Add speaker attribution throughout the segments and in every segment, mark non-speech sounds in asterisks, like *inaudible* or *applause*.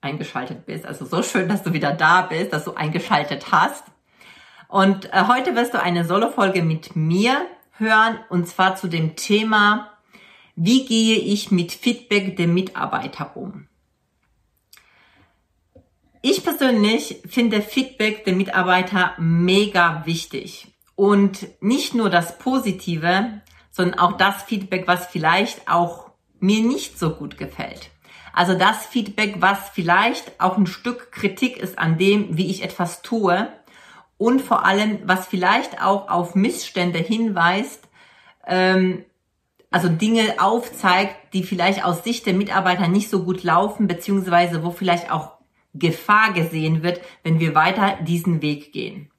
Speaker 1: eingeschaltet bist. Also so schön, dass du wieder da bist, dass du eingeschaltet hast. Und äh, heute wirst du eine Solo-Folge mit mir hören und zwar zu dem Thema, wie gehe ich mit Feedback der Mitarbeiter um? Ich persönlich finde Feedback der Mitarbeiter mega wichtig. Und nicht nur das Positive, sondern auch das Feedback, was vielleicht auch mir nicht so gut gefällt. Also das Feedback, was vielleicht auch ein Stück Kritik ist an dem, wie ich etwas tue und vor allem, was vielleicht auch auf Missstände hinweist, ähm, also Dinge aufzeigt, die vielleicht aus Sicht der Mitarbeiter nicht so gut laufen, beziehungsweise wo vielleicht auch Gefahr gesehen wird, wenn wir weiter diesen Weg gehen.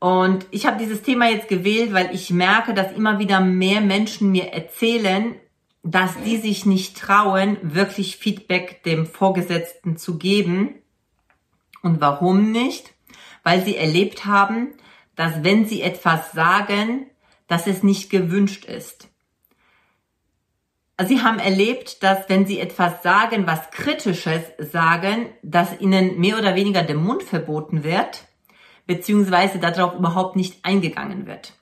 Speaker 1: Und ich habe dieses Thema jetzt gewählt, weil ich merke, dass immer wieder mehr Menschen mir erzählen, dass die sich nicht trauen, wirklich Feedback dem Vorgesetzten zu geben. Und warum nicht? Weil sie erlebt haben, dass wenn sie etwas sagen, dass es nicht gewünscht ist. Sie haben erlebt, dass wenn sie etwas sagen, was Kritisches sagen, dass ihnen mehr oder weniger der Mund verboten wird, beziehungsweise darauf überhaupt nicht eingegangen wird.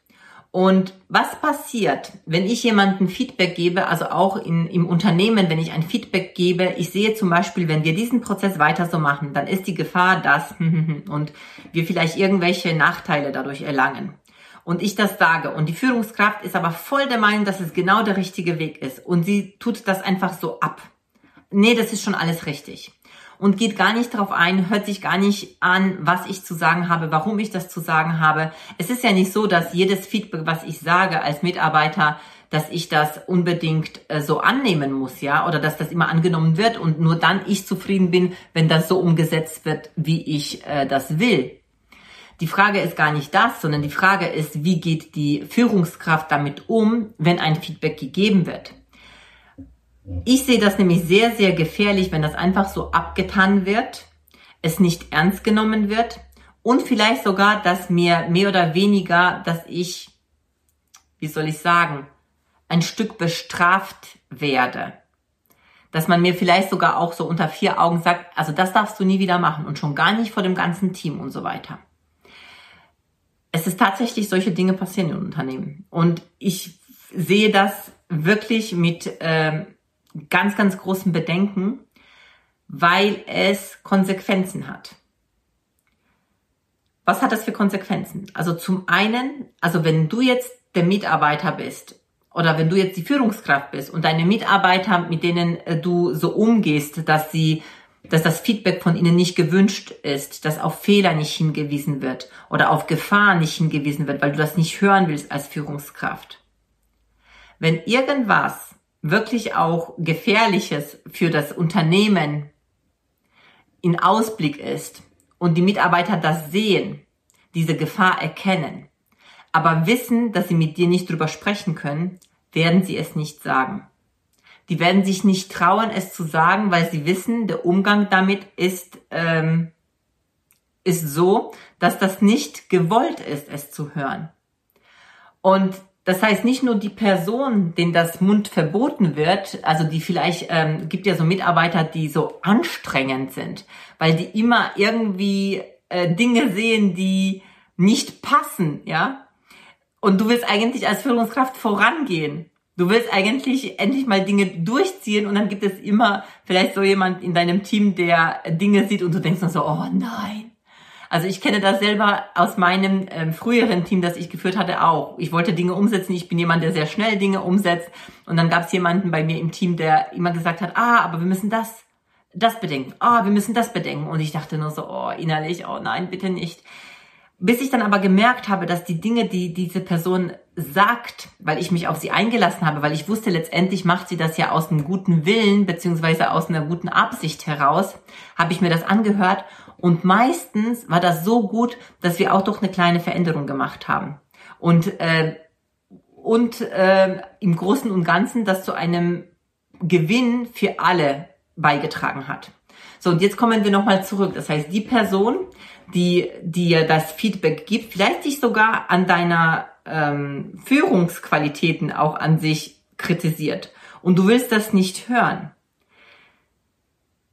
Speaker 1: Und was passiert, wenn ich jemandem Feedback gebe, also auch in, im Unternehmen, wenn ich ein Feedback gebe, ich sehe zum Beispiel, wenn wir diesen Prozess weiter so machen, dann ist die Gefahr, dass *laughs* und wir vielleicht irgendwelche Nachteile dadurch erlangen. Und ich das sage. Und die Führungskraft ist aber voll der Meinung, dass es genau der richtige Weg ist. Und sie tut das einfach so ab. Nee, das ist schon alles richtig und geht gar nicht darauf ein, hört sich gar nicht an, was ich zu sagen habe, warum ich das zu sagen habe. Es ist ja nicht so, dass jedes Feedback, was ich sage als Mitarbeiter, dass ich das unbedingt äh, so annehmen muss, ja, oder dass das immer angenommen wird und nur dann ich zufrieden bin, wenn das so umgesetzt wird, wie ich äh, das will. Die Frage ist gar nicht das, sondern die Frage ist, wie geht die Führungskraft damit um, wenn ein Feedback gegeben wird. Ich sehe das nämlich sehr, sehr gefährlich, wenn das einfach so abgetan wird, es nicht ernst genommen wird und vielleicht sogar, dass mir mehr oder weniger, dass ich, wie soll ich sagen, ein Stück bestraft werde. Dass man mir vielleicht sogar auch so unter vier Augen sagt, also das darfst du nie wieder machen und schon gar nicht vor dem ganzen Team und so weiter. Es ist tatsächlich solche Dinge passieren in Unternehmen. Und ich sehe das wirklich mit, ähm, ganz, ganz großen Bedenken, weil es Konsequenzen hat. Was hat das für Konsequenzen? Also zum einen, also wenn du jetzt der Mitarbeiter bist oder wenn du jetzt die Führungskraft bist und deine Mitarbeiter, mit denen äh, du so umgehst, dass sie, dass das Feedback von ihnen nicht gewünscht ist, dass auf Fehler nicht hingewiesen wird oder auf Gefahr nicht hingewiesen wird, weil du das nicht hören willst als Führungskraft. Wenn irgendwas wirklich auch Gefährliches für das Unternehmen in Ausblick ist und die Mitarbeiter das sehen, diese Gefahr erkennen, aber wissen, dass sie mit dir nicht drüber sprechen können, werden sie es nicht sagen. Die werden sich nicht trauen, es zu sagen, weil sie wissen, der Umgang damit ist, ähm, ist so, dass das nicht gewollt ist, es zu hören. Und das heißt, nicht nur die Person, denen das Mund verboten wird, also die vielleicht, ähm, gibt ja so Mitarbeiter, die so anstrengend sind, weil die immer irgendwie äh, Dinge sehen, die nicht passen, ja. Und du willst eigentlich als Führungskraft vorangehen. Du willst eigentlich endlich mal Dinge durchziehen und dann gibt es immer vielleicht so jemand in deinem Team, der Dinge sieht und du denkst dann so, oh nein, also ich kenne das selber aus meinem ähm, früheren Team, das ich geführt hatte, auch. Ich wollte Dinge umsetzen. Ich bin jemand, der sehr schnell Dinge umsetzt. Und dann gab es jemanden bei mir im Team, der immer gesagt hat, ah, aber wir müssen das, das bedenken. Ah, wir müssen das bedenken. Und ich dachte nur so, oh, innerlich, oh nein, bitte nicht. Bis ich dann aber gemerkt habe, dass die Dinge, die diese Person sagt, weil ich mich auf sie eingelassen habe, weil ich wusste, letztendlich macht sie das ja aus einem guten Willen beziehungsweise aus einer guten Absicht heraus, habe ich mir das angehört und meistens war das so gut, dass wir auch doch eine kleine Veränderung gemacht haben und äh, und äh, im Großen und Ganzen das zu einem Gewinn für alle beigetragen hat. So und jetzt kommen wir nochmal zurück. Das heißt, die Person, die dir das Feedback gibt, vielleicht dich sogar an deiner ähm, Führungsqualitäten auch an sich kritisiert und du willst das nicht hören,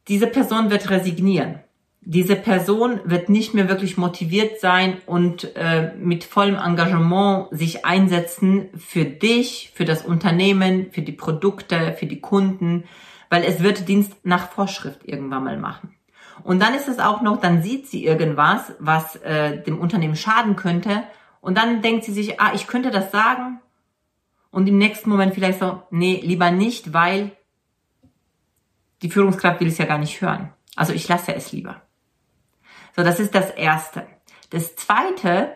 Speaker 1: diese Person wird resignieren. Diese Person wird nicht mehr wirklich motiviert sein und äh, mit vollem Engagement sich einsetzen für dich, für das Unternehmen, für die Produkte, für die Kunden, weil es wird Dienst nach Vorschrift irgendwann mal machen. Und dann ist es auch noch, dann sieht sie irgendwas, was äh, dem Unternehmen schaden könnte und dann denkt sie sich, ah, ich könnte das sagen. Und im nächsten Moment vielleicht so, nee, lieber nicht, weil die Führungskraft will es ja gar nicht hören. Also ich lasse es lieber. So, das ist das Erste. Das Zweite,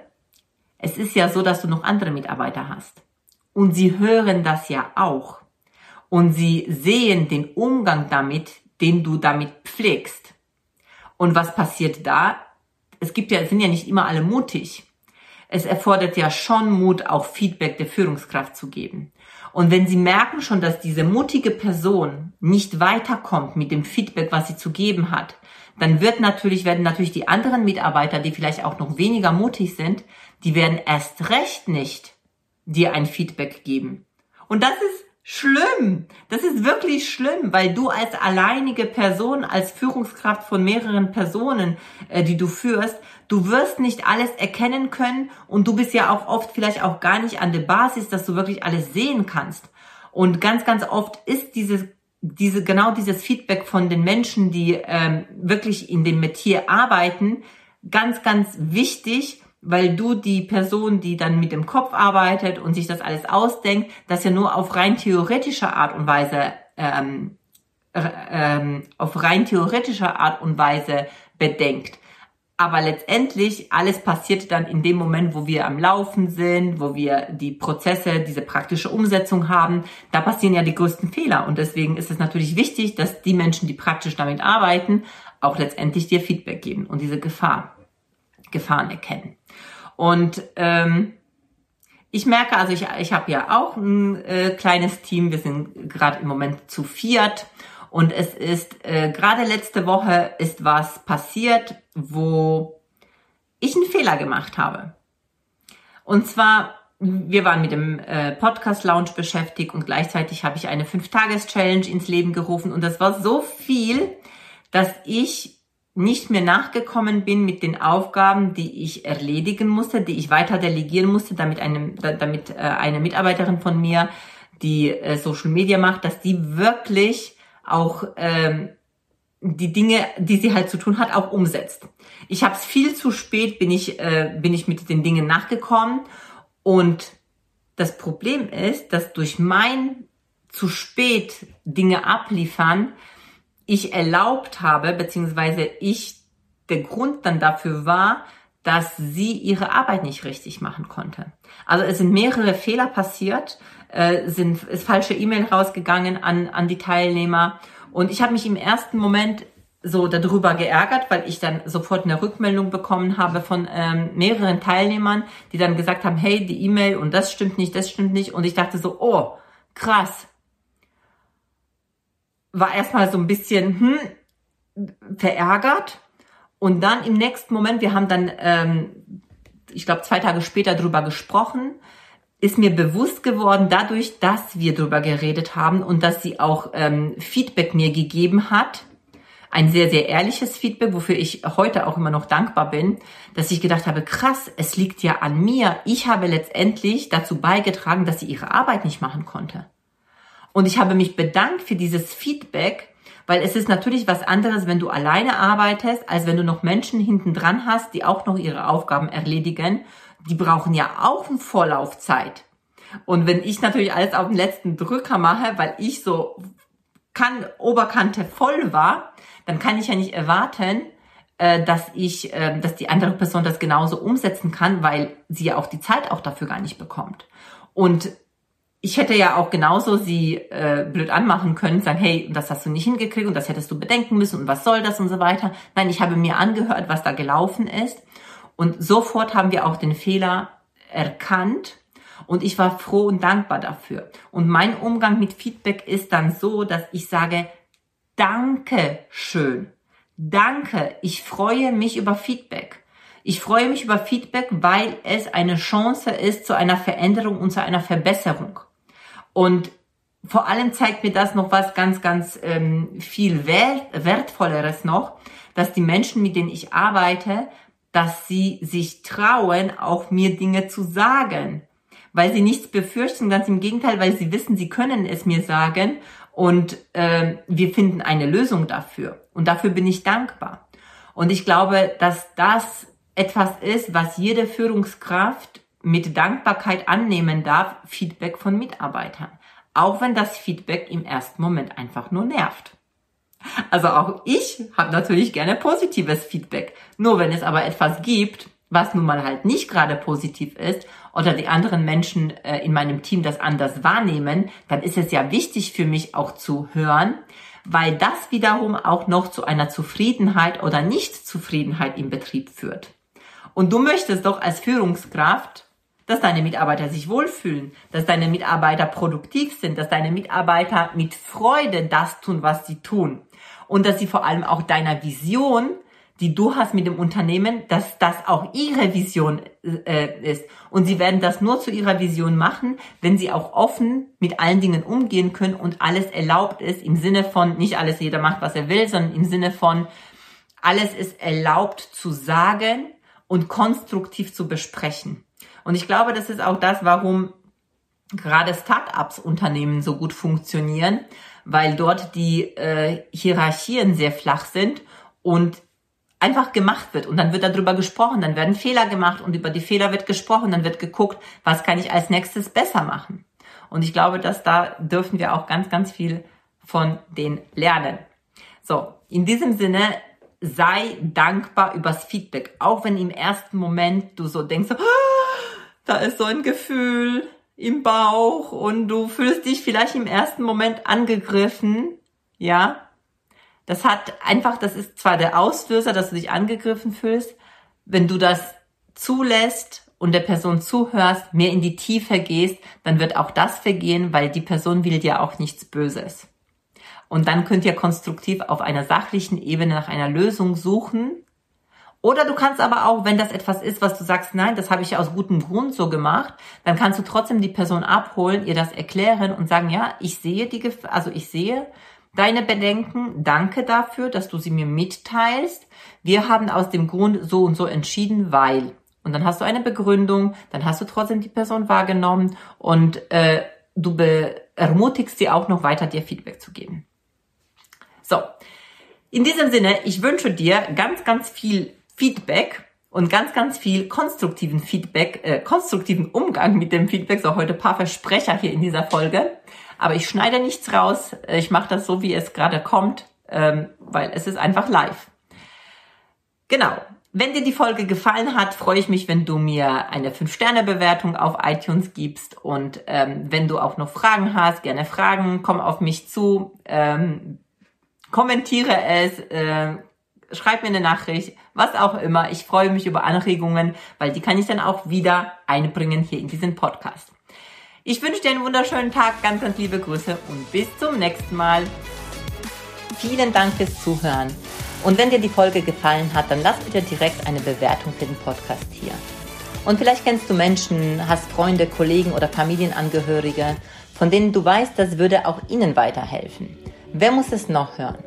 Speaker 1: es ist ja so, dass du noch andere Mitarbeiter hast. Und sie hören das ja auch. Und sie sehen den Umgang damit, den du damit pflegst. Und was passiert da? Es gibt ja, sind ja nicht immer alle mutig es erfordert ja schon Mut, auch Feedback der Führungskraft zu geben. Und wenn Sie merken schon, dass diese mutige Person nicht weiterkommt mit dem Feedback, was sie zu geben hat, dann wird natürlich, werden natürlich die anderen Mitarbeiter, die vielleicht auch noch weniger mutig sind, die werden erst recht nicht dir ein Feedback geben. Und das ist schlimm. Das ist wirklich schlimm, weil du als alleinige Person, als Führungskraft von mehreren Personen, äh, die du führst, du wirst nicht alles erkennen können und du bist ja auch oft vielleicht auch gar nicht an der Basis, dass du wirklich alles sehen kannst. Und ganz, ganz oft ist dieses diese genau dieses Feedback von den Menschen, die ähm, wirklich in dem Metier arbeiten, ganz, ganz wichtig, weil du die Person, die dann mit dem Kopf arbeitet und sich das alles ausdenkt, das ja nur auf rein theoretischer Art und Weise ähm, ähm, auf rein theoretischer Art und Weise bedenkt. Aber letztendlich alles passiert dann in dem Moment, wo wir am Laufen sind, wo wir die Prozesse, diese praktische Umsetzung haben. Da passieren ja die größten Fehler. Und deswegen ist es natürlich wichtig, dass die Menschen, die praktisch damit arbeiten, auch letztendlich dir Feedback geben und diese Gefahr, Gefahren erkennen. Und ähm, ich merke, also ich, ich habe ja auch ein äh, kleines Team. Wir sind gerade im Moment zu viert. Und es ist äh, gerade letzte Woche ist was passiert, wo ich einen Fehler gemacht habe. Und zwar, wir waren mit dem äh, Podcast Lounge beschäftigt und gleichzeitig habe ich eine 5-Tages-Challenge ins Leben gerufen. Und das war so viel, dass ich nicht mehr nachgekommen bin mit den Aufgaben, die ich erledigen musste, die ich weiter delegieren musste, damit eine, damit äh, eine Mitarbeiterin von mir, die äh, Social Media macht, dass die wirklich auch ähm, die Dinge, die sie halt zu tun hat, auch umsetzt. Ich habe es viel zu spät, bin ich, äh, bin ich mit den Dingen nachgekommen und das Problem ist, dass durch mein zu spät Dinge abliefern ich erlaubt habe, beziehungsweise ich der Grund dann dafür war, dass sie ihre Arbeit nicht richtig machen konnte. Also es sind mehrere Fehler passiert, äh, sind ist falsche E-Mail rausgegangen an an die Teilnehmer. Und ich habe mich im ersten Moment so darüber geärgert, weil ich dann sofort eine Rückmeldung bekommen habe von ähm, mehreren Teilnehmern, die dann gesagt haben, hey, die E-Mail und das stimmt nicht, das stimmt nicht. Und ich dachte so, oh, krass, war erstmal so ein bisschen hm, verärgert. Und dann im nächsten Moment, wir haben dann, ähm, ich glaube, zwei Tage später drüber gesprochen, ist mir bewusst geworden, dadurch, dass wir drüber geredet haben und dass sie auch ähm, Feedback mir gegeben hat, ein sehr, sehr ehrliches Feedback, wofür ich heute auch immer noch dankbar bin, dass ich gedacht habe, krass, es liegt ja an mir. Ich habe letztendlich dazu beigetragen, dass sie ihre Arbeit nicht machen konnte. Und ich habe mich bedankt für dieses Feedback, weil es ist natürlich was anderes, wenn du alleine arbeitest, als wenn du noch Menschen hinten dran hast, die auch noch ihre Aufgaben erledigen. Die brauchen ja auch eine Vorlaufzeit. Und wenn ich natürlich alles auf den letzten Drücker mache, weil ich so kann, Oberkante voll war, dann kann ich ja nicht erwarten, äh, dass ich, äh, dass die andere Person das genauso umsetzen kann, weil sie ja auch die Zeit auch dafür gar nicht bekommt. Und ich hätte ja auch genauso sie äh, blöd anmachen können, sagen, hey, das hast du nicht hingekriegt und das hättest du bedenken müssen und was soll das und so weiter. Nein, ich habe mir angehört, was da gelaufen ist und sofort haben wir auch den Fehler erkannt und ich war froh und dankbar dafür. Und mein Umgang mit Feedback ist dann so, dass ich sage, danke schön. Danke. Ich freue mich über Feedback. Ich freue mich über Feedback, weil es eine Chance ist zu einer Veränderung und zu einer Verbesserung. Und vor allem zeigt mir das noch was ganz, ganz ähm, viel wert, wertvolleres noch, dass die Menschen, mit denen ich arbeite, dass sie sich trauen, auch mir Dinge zu sagen, weil sie nichts befürchten, ganz im Gegenteil, weil sie wissen, sie können es mir sagen und äh, wir finden eine Lösung dafür. Und dafür bin ich dankbar. Und ich glaube, dass das etwas ist, was jede Führungskraft mit Dankbarkeit annehmen darf, Feedback von Mitarbeitern. Auch wenn das Feedback im ersten Moment einfach nur nervt. Also auch ich habe natürlich gerne positives Feedback. Nur wenn es aber etwas gibt, was nun mal halt nicht gerade positiv ist oder die anderen Menschen äh, in meinem Team das anders wahrnehmen, dann ist es ja wichtig für mich auch zu hören, weil das wiederum auch noch zu einer Zufriedenheit oder Nichtzufriedenheit im Betrieb führt. Und du möchtest doch als Führungskraft, dass deine Mitarbeiter sich wohlfühlen, dass deine Mitarbeiter produktiv sind, dass deine Mitarbeiter mit Freude das tun, was sie tun und dass sie vor allem auch deiner Vision, die du hast mit dem Unternehmen, dass das auch ihre Vision äh, ist. Und sie werden das nur zu ihrer Vision machen, wenn sie auch offen mit allen Dingen umgehen können und alles erlaubt ist, im Sinne von, nicht alles jeder macht, was er will, sondern im Sinne von, alles ist erlaubt zu sagen und konstruktiv zu besprechen. Und ich glaube, das ist auch das, warum gerade Start-ups Unternehmen so gut funktionieren, weil dort die äh, Hierarchien sehr flach sind und einfach gemacht wird und dann wird darüber gesprochen, dann werden Fehler gemacht und über die Fehler wird gesprochen, dann wird geguckt, was kann ich als nächstes besser machen. Und ich glaube, dass da dürfen wir auch ganz, ganz viel von denen lernen. So, in diesem Sinne, sei dankbar übers Feedback, auch wenn im ersten Moment du so denkst, oh, da ist so ein Gefühl, im Bauch und du fühlst dich vielleicht im ersten Moment angegriffen, ja. Das hat einfach, das ist zwar der Auslöser, dass du dich angegriffen fühlst, wenn du das zulässt und der Person zuhörst, mehr in die Tiefe gehst, dann wird auch das vergehen, weil die Person will dir auch nichts Böses. Und dann könnt ihr konstruktiv auf einer sachlichen Ebene nach einer Lösung suchen oder du kannst aber auch, wenn das etwas ist, was du sagst, nein, das habe ich aus gutem Grund so gemacht, dann kannst du trotzdem die Person abholen, ihr das erklären und sagen, ja, ich sehe die, also ich sehe deine Bedenken, danke dafür, dass du sie mir mitteilst. Wir haben aus dem Grund so und so entschieden, weil. Und dann hast du eine Begründung, dann hast du trotzdem die Person wahrgenommen und äh, du ermutigst sie auch noch weiter, dir Feedback zu geben. So, in diesem Sinne, ich wünsche dir ganz, ganz viel Feedback und ganz, ganz viel konstruktiven Feedback, äh, konstruktiven Umgang mit dem Feedback. So heute paar Versprecher hier in dieser Folge. Aber ich schneide nichts raus. Ich mache das so, wie es gerade kommt, ähm, weil es ist einfach live. Genau. Wenn dir die Folge gefallen hat, freue ich mich, wenn du mir eine 5-Sterne-Bewertung auf iTunes gibst. Und ähm, wenn du auch noch Fragen hast, gerne Fragen, komm auf mich zu, ähm, kommentiere es, äh, schreib mir eine Nachricht, was auch immer. Ich freue mich über Anregungen, weil die kann ich dann auch wieder einbringen hier in diesen Podcast. Ich wünsche dir einen wunderschönen Tag, ganz, ganz liebe Grüße und bis zum nächsten Mal. Vielen Dank fürs Zuhören. Und wenn dir die Folge gefallen hat, dann lass bitte direkt eine Bewertung für den Podcast hier. Und vielleicht kennst du Menschen, hast Freunde, Kollegen oder Familienangehörige, von denen du weißt, das würde auch ihnen weiterhelfen. Wer muss es noch hören?